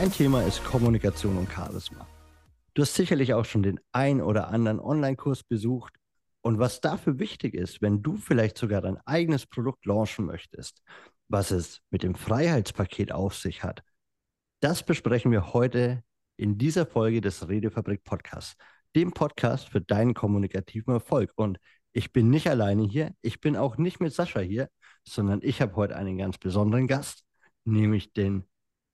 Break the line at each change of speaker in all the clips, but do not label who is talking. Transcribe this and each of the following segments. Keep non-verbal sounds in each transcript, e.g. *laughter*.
Dein Thema ist Kommunikation und Charisma. Du hast sicherlich auch schon den ein oder anderen Online-Kurs besucht. Und was dafür wichtig ist, wenn du vielleicht sogar dein eigenes Produkt launchen möchtest, was es mit dem Freiheitspaket auf sich hat, das besprechen wir heute in dieser Folge des Redefabrik Podcasts, dem Podcast für deinen kommunikativen Erfolg. Und ich bin nicht alleine hier, ich bin auch nicht mit Sascha hier, sondern ich habe heute einen ganz besonderen Gast, nämlich den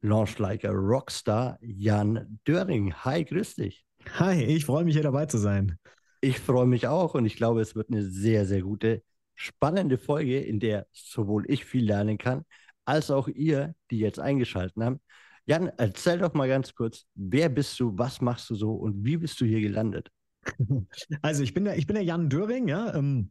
Launch Like a Rockstar Jan Döring. Hi, grüß dich.
Hi, ich freue mich hier dabei zu sein.
Ich freue mich auch und ich glaube, es wird eine sehr, sehr gute, spannende Folge, in der sowohl ich viel lernen kann, als auch ihr, die jetzt eingeschaltet haben. Jan, erzähl doch mal ganz kurz, wer bist du, was machst du so und wie bist du hier gelandet? *laughs*
Also ich bin der, ich bin der Jan Döring, ja, ähm,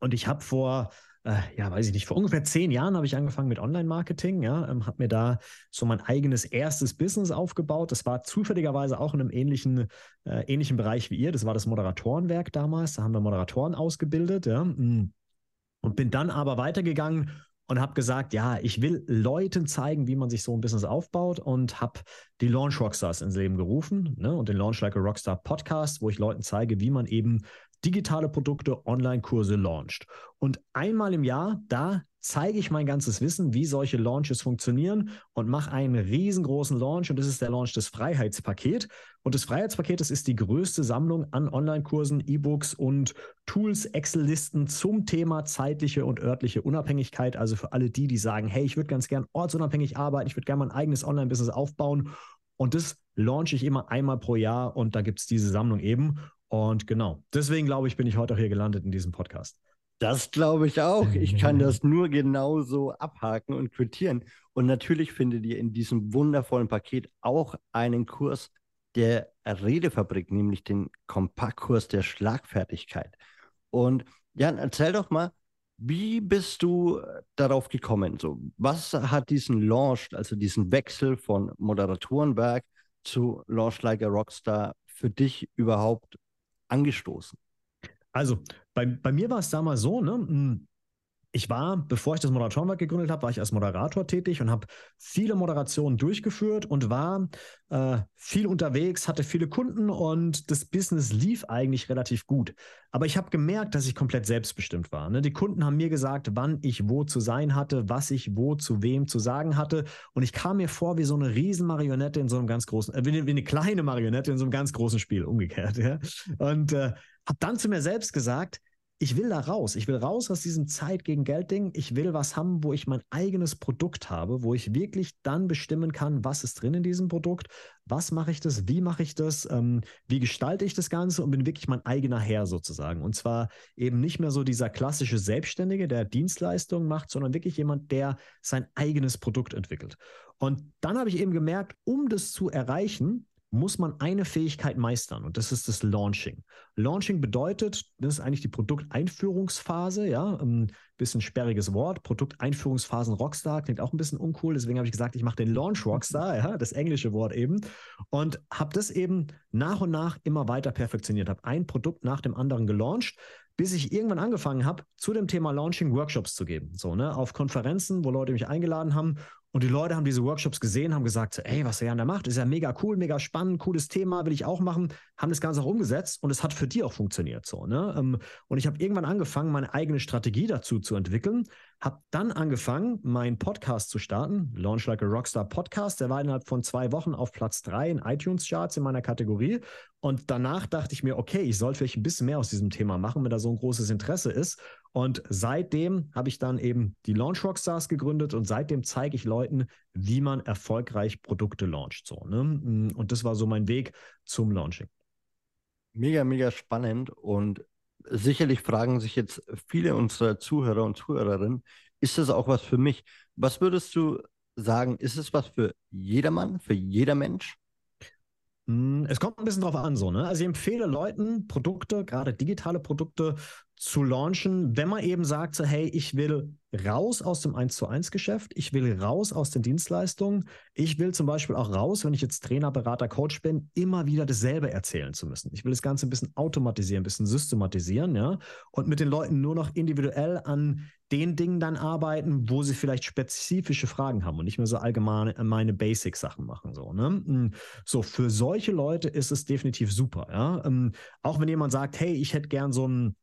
und ich habe vor, äh, ja, weiß ich nicht, vor ungefähr zehn Jahren habe ich angefangen mit Online-Marketing, ja, ähm, habe mir da so mein eigenes erstes Business aufgebaut. Das war zufälligerweise auch in einem ähnlichen, äh, ähnlichen Bereich wie ihr. Das war das Moderatorenwerk damals. Da haben wir Moderatoren ausgebildet, ja. Mm. Und bin dann aber weitergegangen und habe gesagt, ja, ich will Leuten zeigen, wie man sich so ein Business aufbaut und habe die Launch Rockstars ins Leben gerufen ne, und den Launch Like a Rockstar Podcast, wo ich Leuten zeige, wie man eben digitale Produkte, Online-Kurse launcht. Und einmal im Jahr, da zeige ich mein ganzes Wissen, wie solche Launches funktionieren und mache einen riesengroßen Launch und das ist der Launch des Freiheitspaket. Und das Freiheitspaket, das ist die größte Sammlung an Online-Kursen, E-Books und Tools, Excel-Listen zum Thema zeitliche und örtliche Unabhängigkeit. Also für alle die, die sagen, hey, ich würde ganz gern ortsunabhängig arbeiten, ich würde gerne mein eigenes Online-Business aufbauen. Und das launche ich immer einmal pro Jahr und da gibt es diese Sammlung eben. Und genau, deswegen glaube ich, bin ich heute auch hier gelandet in diesem Podcast.
Das glaube ich auch. Ich kann das *laughs* nur genauso abhaken und quittieren. Und natürlich findet ihr in diesem wundervollen Paket auch einen Kurs der Redefabrik, nämlich den Kompaktkurs der Schlagfertigkeit. Und Jan, erzähl doch mal, wie bist du darauf gekommen? So, was hat diesen Launch, also diesen Wechsel von Moderatorenwerk zu Launch Like a Rockstar für dich überhaupt angestoßen?
Also, bei, bei mir war es damals so, ne? Ich war, bevor ich das Moderatorenwerk gegründet habe, war ich als Moderator tätig und habe viele Moderationen durchgeführt und war äh, viel unterwegs, hatte viele Kunden und das Business lief eigentlich relativ gut. Aber ich habe gemerkt, dass ich komplett selbstbestimmt war. Ne? Die Kunden haben mir gesagt, wann ich wo zu sein hatte, was ich wo zu wem zu sagen hatte. Und ich kam mir vor wie so eine Riesenmarionette in so einem ganz großen, äh, wie, eine, wie, eine, kleine Marionette in so einem ganz großen Spiel, umgekehrt. Ja? Und äh, habe dann zu mir selbst gesagt, ich will da raus. Ich will raus aus diesem Zeit gegen Geld Ding. Ich will was haben, wo ich mein eigenes Produkt habe, wo ich wirklich dann bestimmen kann, was ist drin in diesem Produkt, was mache ich das, wie mache ich das, ähm, wie gestalte ich das Ganze und bin wirklich mein eigener Herr sozusagen. Und zwar eben nicht mehr so dieser klassische Selbstständige, der Dienstleistungen macht, sondern wirklich jemand, der sein eigenes Produkt entwickelt. Und dann habe ich eben gemerkt, um das zu erreichen, muss man eine Fähigkeit meistern und das ist das Launching. Launching bedeutet, das ist eigentlich die Produkteinführungsphase, ja, ein ähm, bisschen sperriges Wort. Produkteinführungsphasen Rockstar klingt auch ein bisschen uncool, deswegen habe ich gesagt, ich mache den Launch Rockstar, *laughs* ja, das englische Wort eben und habe das eben nach und nach immer weiter perfektioniert, habe ein Produkt nach dem anderen gelauncht, bis ich irgendwann angefangen habe, zu dem Thema Launching Workshops zu geben. So, ne, auf Konferenzen, wo Leute mich eingeladen haben und die Leute haben diese Workshops gesehen, haben gesagt, ey, was der Jan da macht, ist ja mega cool, mega spannend, cooles Thema, will ich auch machen, haben das Ganze auch umgesetzt und es hat für die auch funktioniert so. Ne? Ähm, und ich habe irgendwann angefangen, meine eigene Strategie dazu zu entwickeln, habe dann angefangen, meinen Podcast zu starten, Launch Like a Rockstar Podcast, der war innerhalb von zwei Wochen auf Platz drei in iTunes-Charts in meiner Kategorie und danach dachte ich mir, okay, ich sollte vielleicht ein bisschen mehr aus diesem Thema machen, wenn da so ein großes Interesse ist und seitdem habe ich dann eben die Launch Rockstars gegründet und seitdem zeige ich Leuten, wie man erfolgreich Produkte launcht. So, ne? Und das war so mein Weg zum Launching.
Mega, mega spannend und sicherlich fragen sich jetzt viele unserer Zuhörer und Zuhörerinnen, ist das auch was für mich? Was würdest du sagen, ist es was für jedermann, für jeder Mensch?
Hm, es kommt ein bisschen drauf an, so, ne? Also ich empfehle Leuten, Produkte, gerade digitale Produkte, zu launchen, wenn man eben sagt, so, hey, ich will raus aus dem 1 zu 1 Geschäft, ich will raus aus den Dienstleistungen, ich will zum Beispiel auch raus, wenn ich jetzt Trainer, Berater, Coach bin, immer wieder dasselbe erzählen zu müssen. Ich will das Ganze ein bisschen automatisieren, ein bisschen systematisieren, ja, und mit den Leuten nur noch individuell an den Dingen dann arbeiten, wo sie vielleicht spezifische Fragen haben und nicht mehr so allgemeine meine Basic-Sachen machen. So, ne? Hm, so, für solche Leute ist es definitiv super. Ja? Ähm, auch wenn jemand sagt, hey, ich hätte gern so ein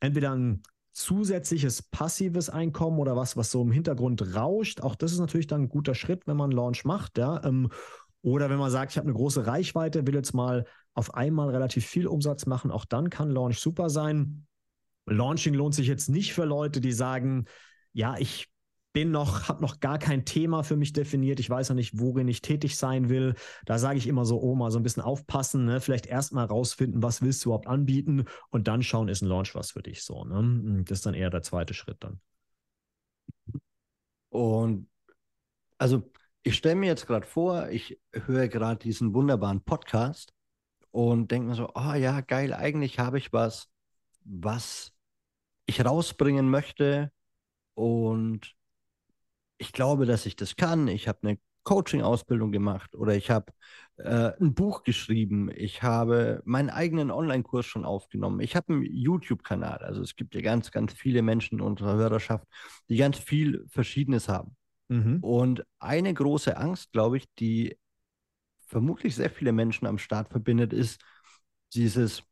entweder ein zusätzliches passives Einkommen oder was, was so im Hintergrund rauscht. Auch das ist natürlich dann ein guter Schritt, wenn man einen Launch macht. Ja. Ähm, oder wenn man sagt, ich habe eine große Reichweite, will jetzt mal auf einmal relativ viel Umsatz machen, auch dann kann Launch super sein. Launching lohnt sich jetzt nicht für Leute, die sagen, ja, ich bin noch, habe noch gar kein Thema für mich definiert. Ich weiß noch nicht, worin ich tätig sein will. Da sage ich immer so, oh, mal so ein bisschen aufpassen, ne? vielleicht erstmal rausfinden, was willst du überhaupt anbieten und dann schauen, ist ein Launch was für dich so. Ne? Das ist dann eher der zweite Schritt dann.
Und also ich stelle mir jetzt gerade vor, ich höre gerade diesen wunderbaren Podcast und denke mir so, oh ja, geil, eigentlich habe ich was, was ich rausbringen möchte und ich glaube, dass ich das kann. Ich habe eine Coaching-Ausbildung gemacht oder ich habe äh, ein Buch geschrieben. Ich habe meinen eigenen Online-Kurs schon aufgenommen. Ich habe einen YouTube-Kanal. Also es gibt ja ganz, ganz viele Menschen in unserer Hörerschaft, die ganz viel Verschiedenes haben. Mhm. Und eine große Angst, glaube ich, die vermutlich sehr viele Menschen am Start verbindet, ist dieses,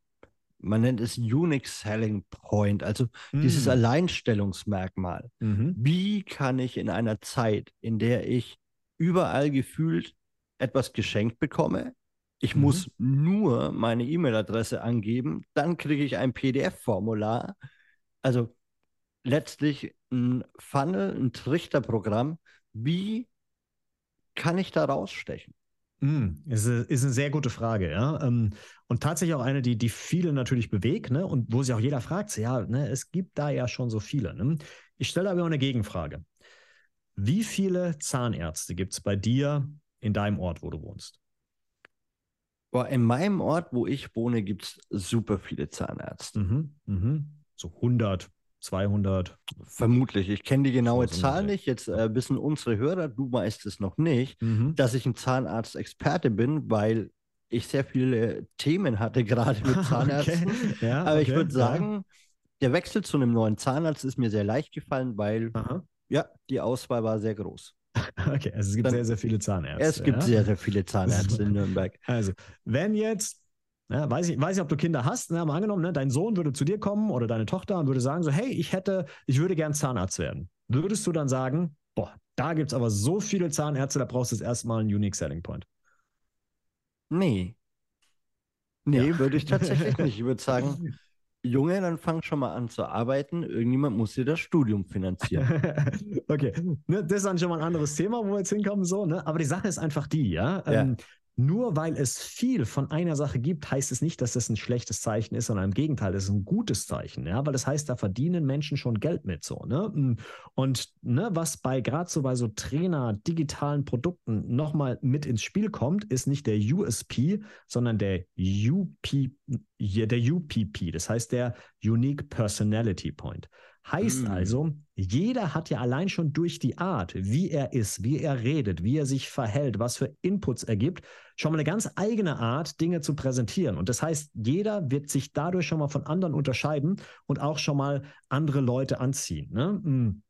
man nennt es Unique Selling Point, also mhm. dieses Alleinstellungsmerkmal. Mhm. Wie kann ich in einer Zeit, in der ich überall gefühlt etwas geschenkt bekomme, ich mhm. muss nur meine E-Mail-Adresse angeben, dann kriege ich ein PDF-Formular. Also letztlich ein Funnel, ein Trichterprogramm. Wie kann ich da rausstechen?
Mm, ist, ist, eine sehr gute Frage, ja. Ähm, und tatsächlich auch eine, die, die viele natürlich bewegt, ne? Und wo sich auch jeder fragt, ja, ne, es gibt da ja schon so viele. Ne? Ich stelle aber auch eine Gegenfrage. Wie viele Zahnärzte gibt es bei dir in deinem Ort, wo du wohnst?
Boah, in meinem Ort, wo ich wohne, gibt es super viele Zahnärzte. Mhm,
mhm. So 100, 200.
Vermutlich. Ich kenne die genaue Zahl nicht. Jetzt äh, wissen unsere Hörer, du weißt es noch nicht, mhm. dass ich ein Zahnarzt-Experte bin, weil ich sehr viele Themen hatte, gerade mit *laughs* Zahnärzten. okay. ja, Aber okay. ich würde sagen, der Wechsel zu einem neuen Zahnarzt ist mir sehr leicht gefallen, weil ja, die Auswahl war sehr groß. *laughs*
Okay, also es gibt Dann, sehr, sehr viele Zahnärzte.
Es gibt ja? sehr, sehr viele Zahnärzte in Nürnberg.
Also, wenn jetzt ja, weiß, ich, weiß nicht, ob du Kinder hast, ne, mal angenommen, ne, dein Sohn würde zu dir kommen oder deine Tochter und würde sagen so, hey, ich hätte, ich würde gern Zahnarzt werden. Würdest du dann sagen, boah, da gibt es aber so viele Zahnärzte, da brauchst du jetzt erstmal einen Unique Selling Point?
Nee. Nee, ja. würde ich tatsächlich nicht. Ich würde *laughs* sagen, Junge, dann fang schon mal an zu arbeiten. Irgendjemand muss dir das Studium finanzieren. *laughs*
okay, ne, das ist dann schon mal ein anderes Thema, wo wir jetzt hinkommen. So, ne? Aber die Sache ist einfach die, ja. ja. Ähm, nur weil es viel von einer Sache gibt, heißt es nicht, dass das ein schlechtes Zeichen ist, sondern im Gegenteil, das ist ein gutes Zeichen, ja, weil das heißt, da verdienen Menschen schon Geld mit so, ne? Mm. Und ne, was bei gerade so bei so Trainer digitalen Produkten nochmal mit ins Spiel kommt, ist nicht der USP, sondern der UP, der UPP, das heißt der Unique Personality Point. Heißt mhm. also, jeder hat ja allein schon durch die Art, wie er ist, wie er redet, wie er sich verhält, was für Inputs er gibt, schon mal eine ganz eigene Art, Dinge zu präsentieren. Und das heißt, jeder wird sich dadurch schon mal von anderen unterscheiden und auch schon mal andere Leute anziehen. Ne?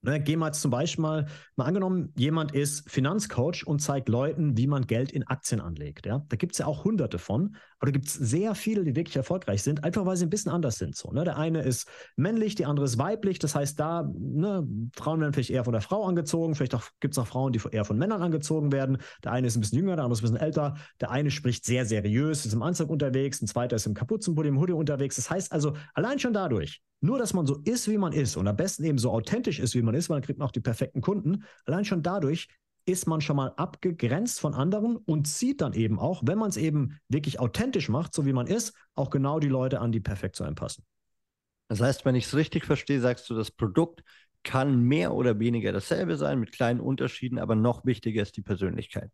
Ne, gehen wir jetzt zum Beispiel mal, mal angenommen, jemand ist Finanzcoach und zeigt Leuten, wie man Geld in Aktien anlegt. Ja? Da gibt es ja auch hunderte von, aber da gibt es sehr viele, die wirklich erfolgreich sind, einfach weil sie ein bisschen anders sind. So, ne? Der eine ist männlich, die andere ist weiblich. Das heißt, da, ne, Frauen werden vielleicht eher von der Frau angezogen, vielleicht gibt es auch Frauen, die eher von Männern angezogen werden. Der eine ist ein bisschen jünger, der andere ist ein bisschen älter. Der eine spricht sehr seriös, ist im Anzug unterwegs, ein zweiter ist im Kapuzenpulli, im Hoodie unterwegs. Das heißt also, allein schon dadurch, nur, dass man so ist, wie man ist und am besten eben so authentisch ist, wie man ist, weil dann kriegt man auch die perfekten Kunden. Allein schon dadurch ist man schon mal abgegrenzt von anderen und zieht dann eben auch, wenn man es eben wirklich authentisch macht, so wie man ist, auch genau die Leute an, die perfekt zu einem passen.
Das heißt, wenn ich es richtig verstehe, sagst du, das Produkt kann mehr oder weniger dasselbe sein, mit kleinen Unterschieden, aber noch wichtiger ist die Persönlichkeit.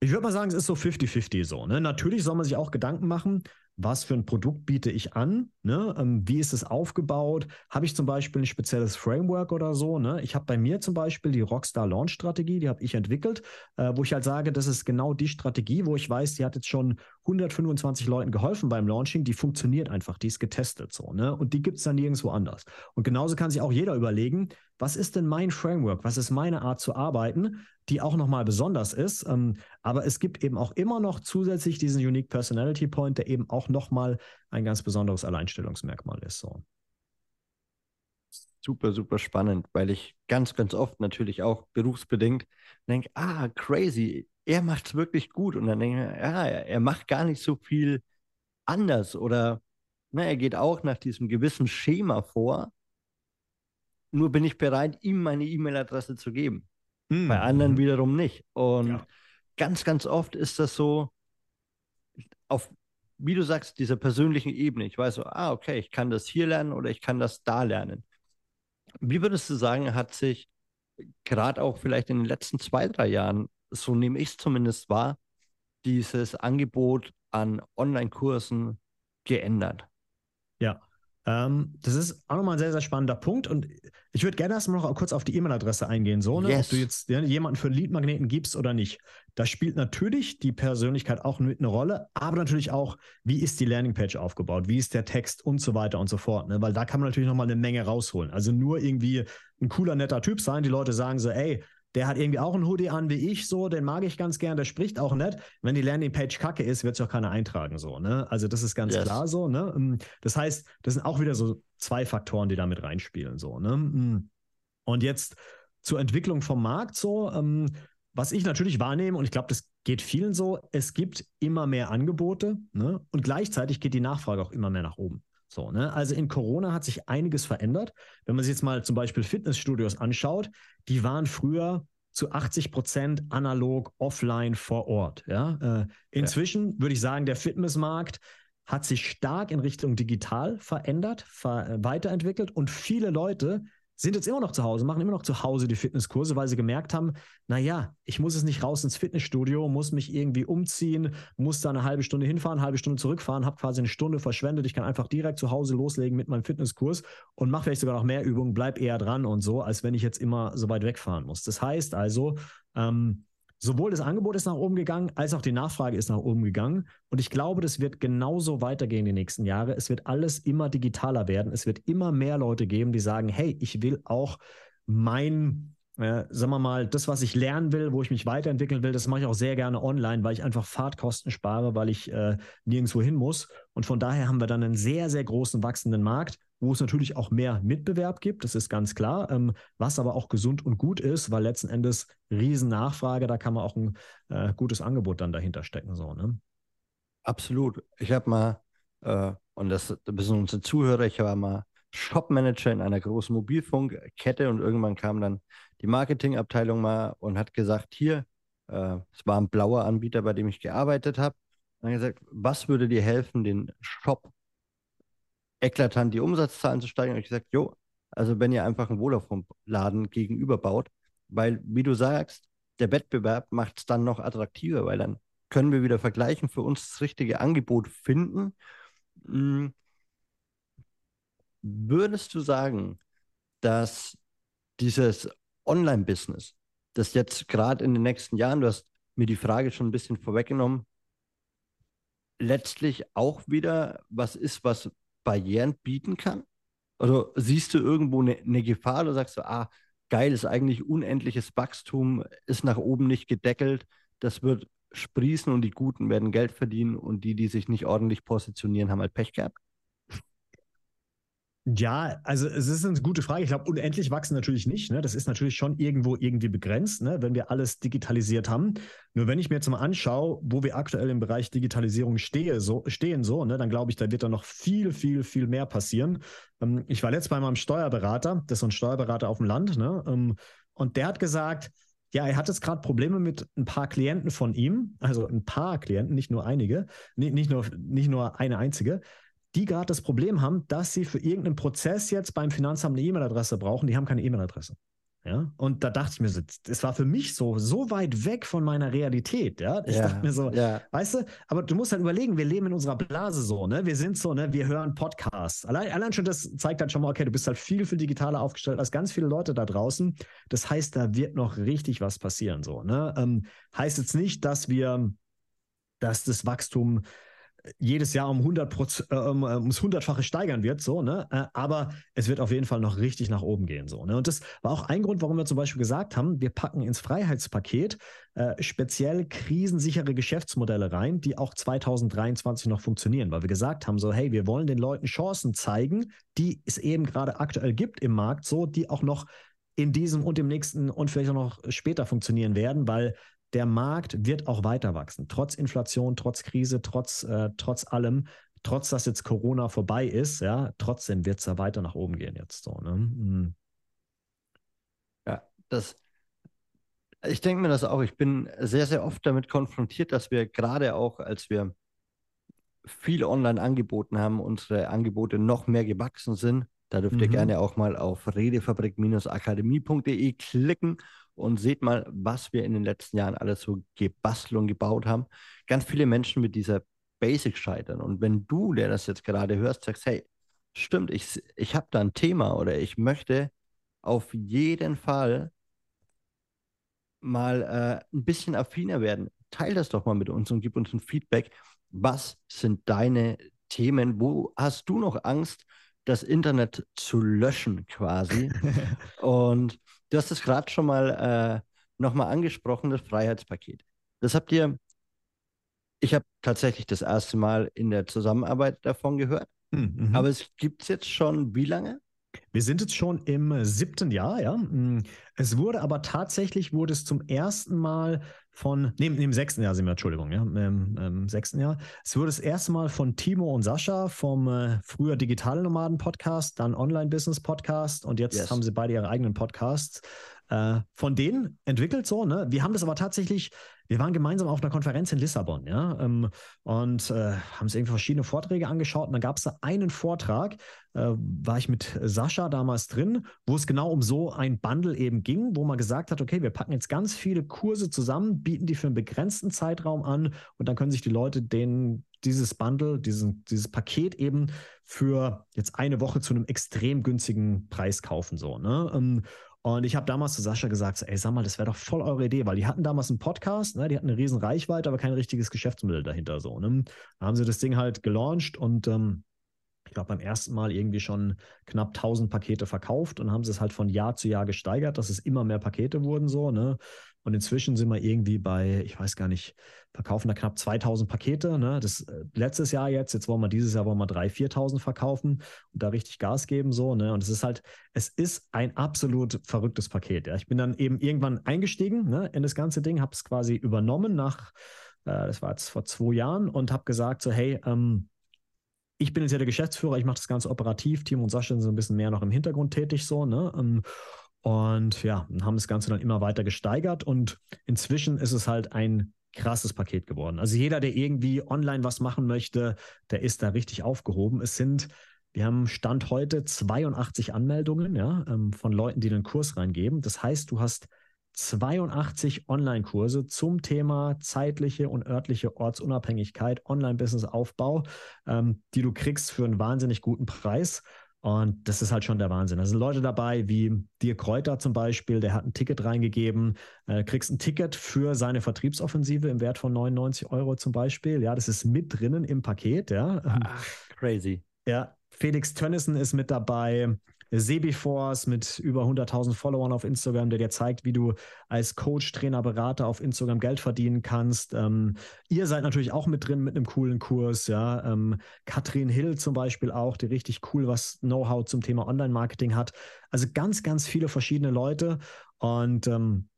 Ich würde mal sagen, es ist so 50-50 so. Ne? Natürlich soll man sich auch Gedanken machen, was für ein Produkt biete ich an, ne? Ähm, wie ist es aufgebaut, habe ich zum Beispiel ein spezielles Framework oder so. Ne? Ich habe bei mir zum Beispiel die Rockstar Launch Strategie, die habe ich entwickelt, äh, wo ich halt sage, das ist genau die Strategie, wo ich weiß, die hat jetzt schon 125 Leuten geholfen beim Launching, die funktioniert einfach, die ist getestet so. Ne? Und die gibt es dann nirgendwo anders. Und genauso kann sich auch jeder überlegen, was ist denn mein Framework, was ist meine Art zu arbeiten, die auch nochmal besonders ist. Ähm, aber es gibt eben auch immer noch zusätzlich diesen Unique Personality Point, der eben auch nochmal ein ganz besonderes Alleinstellungsmerkmal ist. So.
Super, super spannend, weil ich ganz, ganz oft natürlich auch berufsbedingt denke, ah, crazy, er macht es wirklich gut. Und dann denke ich, ja, er macht gar nicht so viel anders oder na, ne, er geht auch nach diesem gewissen Schema vor. Nur bin ich bereit, ihm meine E-Mail-Adresse zu geben. Hm. Bei anderen mhm. wiederum nicht. Und ja. ganz, ganz oft ist das so auf, wie du sagst, dieser persönlichen Ebene. Ich weiß so, ah, okay, ich kann das hier lernen oder ich kann das da lernen. Wie würdest du sagen, hat sich gerade auch vielleicht in den letzten zwei, drei Jahren, so nehme ich es zumindest wahr, dieses Angebot an Online-Kursen geändert?
Ja, ähm, das ist auch nochmal ein sehr, sehr spannender Punkt. Und ich würde gerne erstmal noch kurz auf die E-Mail-Adresse eingehen, so, ne? Yes. ob du jetzt ja, jemanden für Lead-Magneten gibst oder nicht. Da spielt natürlich die Persönlichkeit auch mit eine Rolle, aber natürlich auch, wie ist die Landingpage aufgebaut, wie ist der Text und so weiter und so fort. Ne? Weil da kann man natürlich nochmal eine Menge rausholen. Also nur irgendwie ein cooler, netter Typ sein. Die Leute sagen so, ey, der hat irgendwie auch einen Hoodie an wie ich, so, den mag ich ganz gern, der spricht auch nett. Wenn die Landingpage kacke ist, wird sich auch keiner eintragen, so, ne? Also, das ist ganz yes. klar so, ne? Ähm, das heißt, das sind auch wieder so zwei Faktoren, die damit reinspielen, so, ne? Mm. Und jetzt zur Entwicklung vom Markt, so, ähm, was ich natürlich wahrnehme, und ich glaube, das geht vielen so, es gibt immer mehr Angebote, ne? Und gleichzeitig geht die Nachfrage auch immer mehr nach oben. So, ne? Also in Corona hat sich einiges verändert. Wenn man sich jetzt mal zum Beispiel Fitnessstudios anschaut, die waren früher zu 80 Prozent analog, offline vor Ort. Ja? Äh, inzwischen ja. würde ich sagen, der Fitnessmarkt hat sich stark in Richtung digital verändert, ver weiterentwickelt und viele Leute sind jetzt immer noch zu Hause, machen immer noch zu Hause die Fitnesskurse, weil sie gemerkt haben, naja, ich muss es nicht raus ins Fitnessstudio, muss mich irgendwie umziehen, muss da eine halbe Stunde hinfahren, halbe Stunde zurückfahren, habe quasi eine Stunde verschwendet. Ich kann einfach direkt zu Hause loslegen mit meinem Fitnesskurs und mache vielleicht sogar noch mehr Übungen, bleib eher dran und so, als wenn ich jetzt immer so weit wegfahren muss. Das heißt also, ähm, sowohl das Angebot ist nach oben gegangen, als auch die Nachfrage ist nach oben gegangen. Und ich glaube, das wird genauso weitergehen die nächsten Jahre. Es wird alles immer digitaler werden. Es wird immer mehr Leute geben, die sagen, hey, ich will auch mein, äh, sagen wir mal, das, was ich lernen will, wo ich mich weiterentwickeln will, das mache ich auch sehr gerne online, weil ich einfach Fahrtkosten spare, weil ich äh, nirgendwo hin muss. Und von daher haben wir dann einen sehr, sehr großen wachsenden Markt wo es natürlich auch mehr Mitbewerb gibt, das ist ganz klar, ähm, was aber auch gesund und gut ist, weil letzten Endes Riesennachfrage, da kann man auch ein äh, gutes Angebot dann dahinter stecken. So, ne?
Absolut. Ich habe mal, äh, und das, sind unsere Zuhörer, ich war mal Shopmanager in einer großen Mobilfunkkette und irgendwann kam dann die Marketingabteilung mal und hat gesagt, hier, äh, es war ein blauer Anbieter, bei dem ich gearbeitet habe, und hat gesagt, was würde dir helfen, den Shop eklatant die Umsatzzahlen zu steigen. Und ich gesagt, jo, also wenn ihr einfach einen Vodafone-Laden gegenüber baut, weil, wie du sagst, der Wettbewerb macht es dann noch attraktiver, weil dann können wir wieder vergleichen, für uns das richtige Angebot finden. Hm. Würdest du sagen, dass dieses Online-Business, das jetzt gerade in den nächsten Jahren, du hast mir die Frage schon ein bisschen vorweggenommen, letztlich auch wieder was ist, was Barrieren bieten kann? Oder siehst du irgendwo eine ne Gefahr oder sagst du, ah, geil, ist eigentlich unendliches Wachstum, ist nach oben nicht gedeckelt, das wird sprießen und die Guten werden Geld verdienen und die, die sich nicht ordentlich positionieren, haben halt Pech gehabt?
Ja, also es ist eine gute Frage. Ich glaube, unendlich wachsen natürlich nicht. Ne? Das ist natürlich schon irgendwo irgendwie begrenzt, ne? wenn wir alles digitalisiert haben. Nur wenn ich mir jetzt mal anschaue, wo wir aktuell im Bereich Digitalisierung stehe, so, stehen, so, ne? dann glaube ich, da wird da noch viel, viel, viel mehr passieren. Ähm, ich war letztes Mal meinem Steuerberater, das ist so ein Steuerberater auf dem Land, ne? Ähm, und der hat gesagt, ja, er hat jetzt gerade Probleme mit ein paar Klienten von ihm, also ein paar Klienten, nicht nur einige, nicht, nicht, nur, nicht nur eine einzige die gerade das Problem haben, dass sie für irgendeinen Prozess jetzt beim Finanzamt eine E-Mail-Adresse brauchen, die haben keine E-Mail-Adresse. Ja, und da dachte ich mir so, das war für mich so, so weit weg von meiner Realität. Ja, ich
Ja,
dachte mir so,
ja.
weißt du, aber du musst halt überlegen, wir leben in unserer Blase so, ne? Wir sind so, ne? Wir hören Podcasts. Allein, allein schon das zeigt halt schon mal, okay, du bist halt viel, viel digitaler aufgestellt als ganz viele Leute da draußen. Das heißt, da wird noch richtig was passieren, so, ne? Ähm, heißt jetzt nicht, dass wir, dass das Wachstum jedes Jahr um 100 Prozent, äh, um, ums hundertfache steigern wird, so, ne? Äh, aber es wird auf jeden Fall noch richtig nach oben gehen, so, ne? Und das war auch ein Grund, warum wir zum Beispiel gesagt haben, wir packen ins Freiheitspaket äh, speziell krisensichere Geschäftsmodelle rein, die auch 2023 noch funktionieren, weil wir gesagt haben, so, hey, wir wollen den Leuten Chancen zeigen, die es eben gerade aktuell gibt im Markt, so, die auch noch in diesem und im nächsten und vielleicht auch noch später funktionieren werden, weil der Markt wird auch weiter wachsen. Trotz Inflation, trotz Krise, trotz, äh, trotz allem, trotz dass jetzt Corona vorbei ist, ja, trotzdem wird es da weiter nach oben gehen jetzt so. Ne? Mhm.
Ja, das, ich denke mir das auch. Ich bin sehr, sehr oft damit konfrontiert, dass wir gerade auch, als wir viel online angeboten haben, unsere Angebote noch mehr gewachsen sind. Da dürft ihr
Mhm.
gerne auch mal auf redefabrik-akademie.de klicken und seht mal, was wir in den letzten Jahren alles so gebastelt und gebaut haben. Ganz viele Menschen mit dieser Basic scheitern. Und wenn du, der das jetzt gerade hörst, sagst, hey, stimmt, ich, ich habe da ein Thema oder ich möchte auf jeden Fall mal äh, ein bisschen affiner werden, teil das doch mal mit uns und gib uns ein Feedback. Was sind deine Themen? Wo hast du noch Angst, das Internet zu löschen quasi? *laughs* Und du hast es gerade schon mal äh, nochmal angesprochen, das Freiheitspaket. Das habt ihr, ich habe tatsächlich das erste Mal in der Zusammenarbeit davon gehört,
Mhm.
aber es gibt es jetzt schon wie lange?
Wir sind jetzt schon im siebten Jahr, ja. Mm, Es wurde aber tatsächlich, wurde es zum ersten Mal von, nee, im sechsten Jahr sind wir, Entschuldigung, ja, im, im sechsten Jahr. Es wurde das erste Mal von Timo und Sascha vom äh, früher Digitale Nomaden Podcast, dann Online-Business Podcast und jetzt
Yes.
haben sie beide ihre eigenen Podcasts äh, von denen entwickelt so, ne? Wir haben das aber tatsächlich, wir waren gemeinsam auf einer Konferenz in Lissabon, ja, ähm, und äh, haben uns irgendwie verschiedene Vorträge angeschaut und dann gab es da einen Vortrag, äh, war ich mit Sascha damals drin, wo es genau um so ein Bundle eben ging, wo man gesagt hat, okay, wir packen jetzt ganz viele Kurse zusammen, bieten die für einen begrenzten Zeitraum an und dann können sich die Leute den, dieses Bundle, diesen, dieses Paket eben für jetzt eine Woche zu einem extrem günstigen Preis kaufen, so, ne? Und ich habe damals zu Sascha gesagt, ey, sag mal, das wäre doch voll eure Idee, weil die hatten damals einen Podcast, ne? die hatten eine riesen Reichweite, aber kein richtiges Geschäftsmodell dahinter. So, ne? Da haben sie das Ding halt gelauncht und ähm, ich glaube, beim ersten Mal irgendwie schon knapp 1000 Pakete verkauft und haben sie es halt von Jahr zu Jahr gesteigert, dass es immer mehr Pakete wurden, so, ne? Und inzwischen sind wir irgendwie bei, ich weiß gar nicht, verkaufen da knapp 2000 Pakete, ne? Das äh, letztes Jahr jetzt, jetzt wollen wir dieses Jahr wollen wir 3.000, 4.000 verkaufen und da richtig Gas geben, so, ne? Und es ist halt, es ist ein absolut verrücktes Paket, ja. Ich bin dann eben irgendwann eingestiegen, ne, in das ganze Ding, habe es quasi übernommen nach, äh, das war jetzt vor zwei Jahren und habe gesagt so, hey, ähm, ich bin jetzt ja der Geschäftsführer, ich mache das Ganze operativ. Timo und Sascha sind so ein bisschen mehr noch im Hintergrund tätig, so, ne? Ähm, Und ja, haben das Ganze dann immer weiter gesteigert und inzwischen ist es halt ein krasses Paket geworden. Also jeder, der irgendwie online was machen möchte, der ist da richtig aufgehoben. Es sind, wir haben Stand heute 82 Anmeldungen, ja, ähm, von Leuten, die einen Kurs reingeben. Das heißt, du hast 82 Online-Kurse zum Thema zeitliche und örtliche Ortsunabhängigkeit, Online-Business-Aufbau, ähm, die du kriegst für einen wahnsinnig guten Preis. Und das ist halt schon der Wahnsinn. Da sind Leute dabei wie Dirk Kräuter zum Beispiel, der hat ein Ticket reingegeben, äh, kriegst ein Ticket für seine Vertriebsoffensive im Wert von 99 Euro zum Beispiel. Ja, das ist mit drinnen im Paket. Ja,
Ach, crazy.
ja. Felix Tönnissen ist mit dabei. Sebiforce mit über 100.000 Followern auf Instagram, der dir zeigt, wie du als Coach, Trainer, Berater auf Instagram Geld verdienen kannst. Ähm, ihr seid natürlich auch mit drin mit einem coolen Kurs, ja. Ähm, Katrin Hill zum Beispiel auch, die richtig cool was Know-how zum Thema Online-Marketing hat. Also ganz, ganz viele verschiedene Leute und ähm,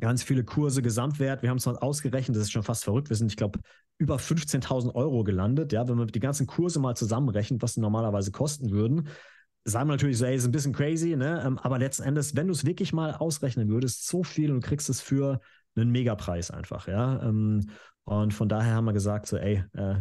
ganz viele Kurse, Gesamtwert. Wir haben es mal ausgerechnet, das ist schon fast verrückt. Wir sind, ich glaube, über 15.000 Euro gelandet, ja, wenn man die ganzen Kurse mal zusammenrechnet, was sie normalerweise kosten würden sagen wir natürlich so, ey, ist ein bisschen crazy, ne? Ähm, aber letzten Endes, wenn du es wirklich mal ausrechnen würdest, so viel und du kriegst es für einen Megapreis einfach, ja. Ähm, und von daher haben wir gesagt, so, ey, äh,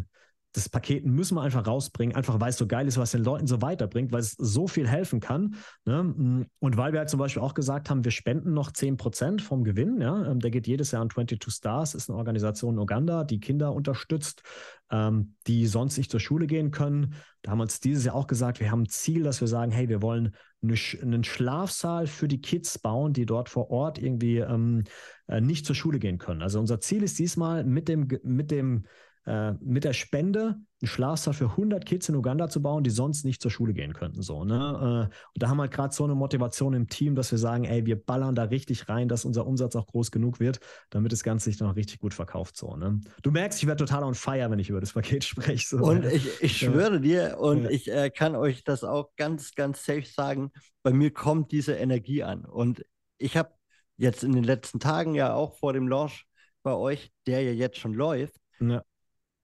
das Paket müssen wir einfach rausbringen, einfach weil es so geil ist, was den Leuten so weiterbringt, weil es so viel helfen kann. Ne? Und weil wir halt zum Beispiel auch gesagt haben, wir spenden noch 10% vom Gewinn. Ja? Ähm, der geht jedes Jahr an 22 Stars, ist eine Organisation in Uganda, die Kinder unterstützt, ähm, die sonst nicht zur Schule gehen können. Da haben wir uns dieses Jahr auch gesagt, wir haben ein Ziel, dass wir sagen, hey, wir wollen einen Schlafsaal für die Kids bauen, die dort vor Ort irgendwie ähm, äh, nicht zur Schule gehen können. Also unser Ziel ist diesmal mit dem, mit dem äh, mit der Spende einen Schlafsaal für 100 Kids in Uganda zu bauen, die sonst nicht zur Schule gehen könnten. So, ne? Äh, und da haben wir halt gerade so eine Motivation im Team, dass wir sagen, ey, wir ballern da richtig rein, dass unser Umsatz auch groß genug wird, damit das Ganze sich noch richtig gut verkauft. So, ne? Du merkst, ich werde total on fire, wenn ich über das Paket *laughs* spreche. So,
und ich, ich schwöre dir, und ja. ich äh, kann euch das auch ganz, ganz safe sagen, bei mir kommt diese Energie an. Und ich habe jetzt in den letzten Tagen ja auch vor dem Launch bei euch, der ja jetzt schon läuft, ja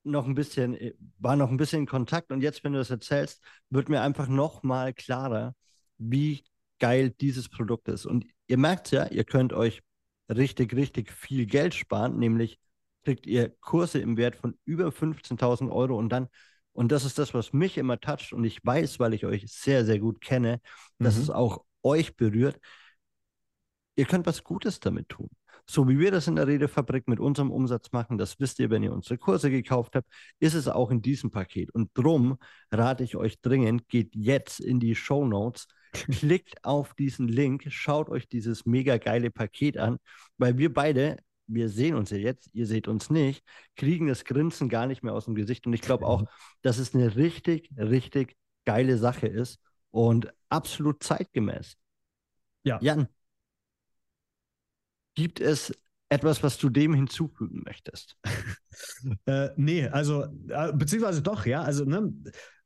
noch ein bisschen, äh, war noch ein bisschen in Kontakt und jetzt, wenn du das erzählst, wird mir einfach noch mal klarer, wie geil dieses Produkt ist. Und ihr merkt ja, ihr könnt euch richtig, richtig viel Geld sparen, nämlich kriegt ihr Kurse im Wert von über 15.000 Euro und dann, und das ist das, was mich immer toucht und ich weiß, weil ich euch sehr, sehr gut kenne, dass mhm. es auch euch berührt. Ihr könnt was Gutes damit tun. So wie wir das in der Redefabrik mit unserem Umsatz machen, das wisst ihr, wenn ihr unsere Kurse gekauft habt, ist es auch in diesem Paket. Und drum rate ich euch dringend, geht jetzt in die Show Notes, *laughs* klickt auf diesen Link, schaut euch dieses mega geile Paket an, weil wir beide, wir sehen uns ja jetzt, ihr seht uns nicht, kriegen das Grinsen gar nicht mehr aus dem Gesicht. Und ich glaube auch, dass es eine richtig, richtig geile Sache ist und absolut zeitgemäß. Ja. Jan, Gibt es etwas, was du dem hinzufügen möchtest? *laughs*
äh, nee, also, äh, beziehungsweise doch, ja. Also, ne,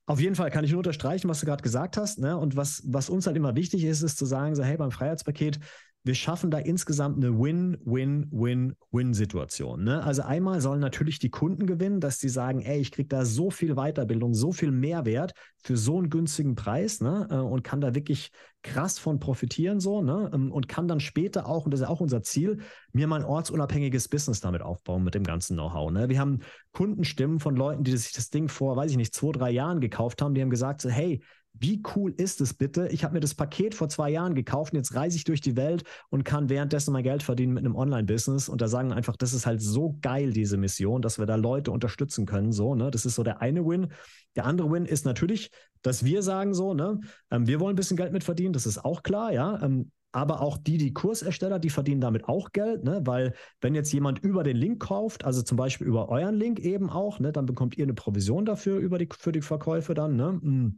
auf jeden Fall kann ich nur unterstreichen, was du gerade gesagt hast. Ne? Und was, was uns halt immer wichtig ist, ist zu sagen, so, hey, beim Freiheitspaket, wir schaffen da insgesamt eine Win-Win-Win-Win-Situation. Ne? Also einmal sollen natürlich die Kunden gewinnen, dass sie sagen, ey, ich kriege da so viel Weiterbildung, so viel Mehrwert für so einen günstigen Preis ne? Äh, und kann da wirklich krass von profitieren so ne? Ähm, und kann dann später auch, und das ist auch unser Ziel, mir mein ortsunabhängiges Business damit aufbauen mit dem ganzen Know-how. Ne? Wir haben Kundenstimmen von Leuten, die sich das Ding vor, weiß ich nicht, zwei, drei Jahren gekauft haben, die haben gesagt, so, hey, wie cool ist es bitte? Ich habe mir das Paket vor zwei Jahren gekauft und jetzt reise ich durch die Welt und kann währenddessen mein Geld verdienen mit einem Online-Business. Und da sagen einfach, das ist halt so geil, diese Mission, dass wir da Leute unterstützen können. So, ne? Das ist so der eine Win. Der andere Win ist natürlich, dass wir sagen so, ne, ähm, wir wollen ein bisschen Geld mit verdienen, das ist auch klar, ja. Ähm, aber auch die, die Kursersteller, die verdienen damit auch Geld, ne? weil wenn jetzt jemand über den Link kauft, also zum Beispiel über euren Link eben auch, ne, dann bekommt ihr eine Provision dafür über die, für die Verkäufe dann. Ne?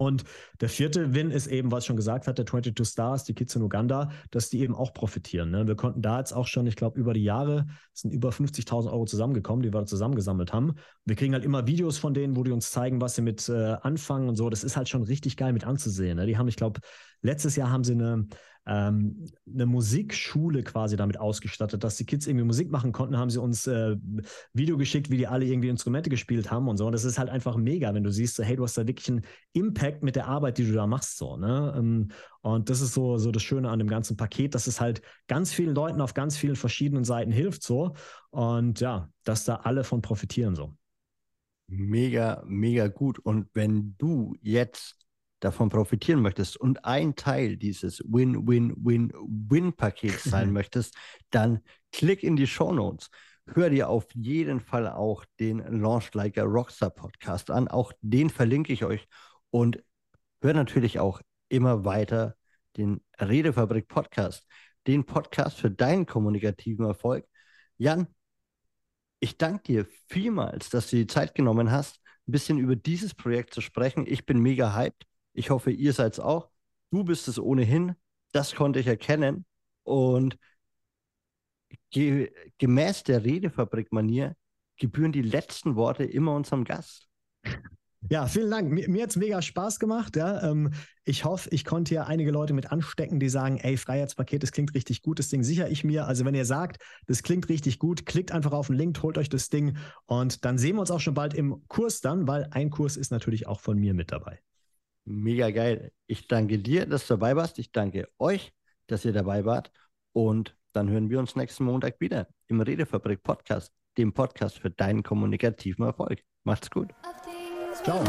Und der vierte Win ist eben, was schon gesagt hatte, 22 Stars, die Kids in Uganda, dass die eben auch profitieren. Ne? Wir konnten da jetzt auch schon, ich glaube, über die Jahre sind über 50.000 Euro zusammengekommen, die wir zusammengesammelt haben. Wir kriegen halt immer Videos von denen, wo die uns zeigen, was sie mit äh, anfangen und so. Das ist halt schon richtig geil mit anzusehen. Ne? Die haben, ich glaube, letztes Jahr haben sie eine, ähm, eine Musikschule quasi damit ausgestattet, dass die Kids irgendwie Musik machen konnten, haben sie uns äh, Video geschickt, wie die alle irgendwie Instrumente gespielt haben und so. Und das ist halt einfach mega, wenn du siehst, so, hey, du hast da wirklich einen Impact mit der Arbeit, die du da machst, so, ne? Ähm, und das ist so, so das Schöne an dem ganzen Paket, dass es halt ganz vielen Leuten auf ganz vielen verschiedenen Seiten hilft, so. Und ja, dass da alle von profitieren, so.
Mega, mega gut. Und wenn du jetzt davon profitieren möchtest und ein Teil dieses Win-Win-Win-Win-Pakets sein *laughs* möchtest, dann klick in die Show Notes. Hör dir auf jeden Fall auch den Launch Like a Rockstar Podcast an. Auch den verlinke ich euch. Und hör natürlich auch immer weiter den Redefabrik Podcast, den Podcast für deinen kommunikativen Erfolg. Jan, ich danke dir vielmals, dass du die Zeit genommen hast, ein bisschen über dieses Projekt zu sprechen. Ich bin mega hyped. Ich hoffe, ihr seid es auch. Du bist es ohnehin. Das konnte ich erkennen. Und ge gemäß der Redefabrik-Manier gebühren die letzten Worte immer unserem Gast.
Ja, vielen Dank. Mir, mir hat es mega Spaß gemacht. Ja. Ähm, ich hoffe, ich konnte hier einige Leute mit anstecken, die sagen, ey, Freiheitspaket, das klingt richtig gut, das Ding sichere ich mir. Also wenn ihr sagt, das klingt richtig gut, klickt einfach auf den Link, holt euch das Ding und dann sehen wir uns auch schon bald im Kurs dann, weil ein Kurs ist natürlich auch von mir mit dabei.
Mega geil. Ich danke dir, dass du dabei warst. Ich danke euch, dass ihr dabei wart. Und dann hören wir uns nächsten Montag wieder im Redefabrik Podcast, dem Podcast für deinen kommunikativen Erfolg. Macht's gut.
Ciao.